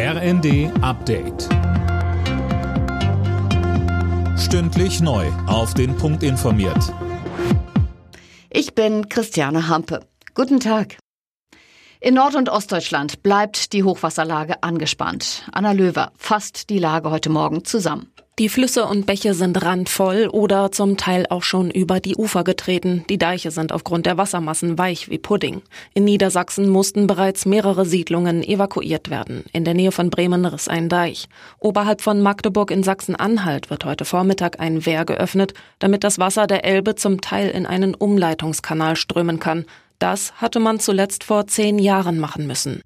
RND Update. Stündlich neu. Auf den Punkt informiert. Ich bin Christiane Hampe. Guten Tag. In Nord- und Ostdeutschland bleibt die Hochwasserlage angespannt. Anna Löwer fasst die Lage heute Morgen zusammen. Die Flüsse und Bäche sind randvoll oder zum Teil auch schon über die Ufer getreten. Die Deiche sind aufgrund der Wassermassen weich wie Pudding. In Niedersachsen mussten bereits mehrere Siedlungen evakuiert werden. In der Nähe von Bremen riss ein Deich. Oberhalb von Magdeburg in Sachsen-Anhalt wird heute Vormittag ein Wehr geöffnet, damit das Wasser der Elbe zum Teil in einen Umleitungskanal strömen kann. Das hatte man zuletzt vor zehn Jahren machen müssen.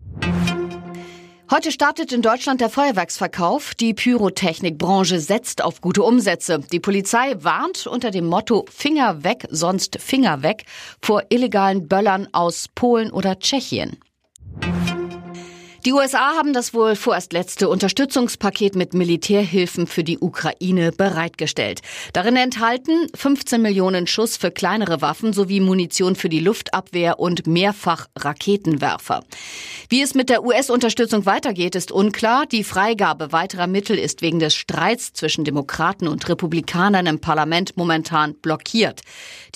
Heute startet in Deutschland der Feuerwerksverkauf. Die Pyrotechnikbranche setzt auf gute Umsätze. Die Polizei warnt unter dem Motto Finger weg, sonst Finger weg vor illegalen Böllern aus Polen oder Tschechien. Die USA haben das wohl vorerst letzte Unterstützungspaket mit Militärhilfen für die Ukraine bereitgestellt. Darin enthalten 15 Millionen Schuss für kleinere Waffen sowie Munition für die Luftabwehr und mehrfach Raketenwerfer. Wie es mit der US-Unterstützung weitergeht, ist unklar. Die Freigabe weiterer Mittel ist wegen des Streits zwischen Demokraten und Republikanern im Parlament momentan blockiert.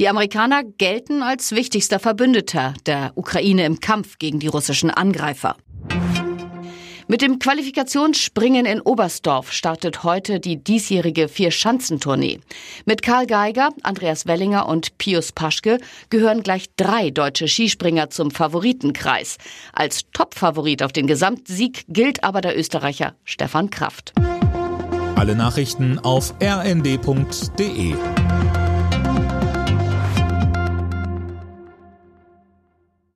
Die Amerikaner gelten als wichtigster Verbündeter der Ukraine im Kampf gegen die russischen Angreifer. Mit dem Qualifikationsspringen in Oberstdorf startet heute die diesjährige Vier-Schanzentournee. Mit Karl Geiger, Andreas Wellinger und Pius Paschke gehören gleich drei deutsche Skispringer zum Favoritenkreis. Als Topfavorit auf den Gesamtsieg gilt aber der Österreicher Stefan Kraft. Alle Nachrichten auf rnd.de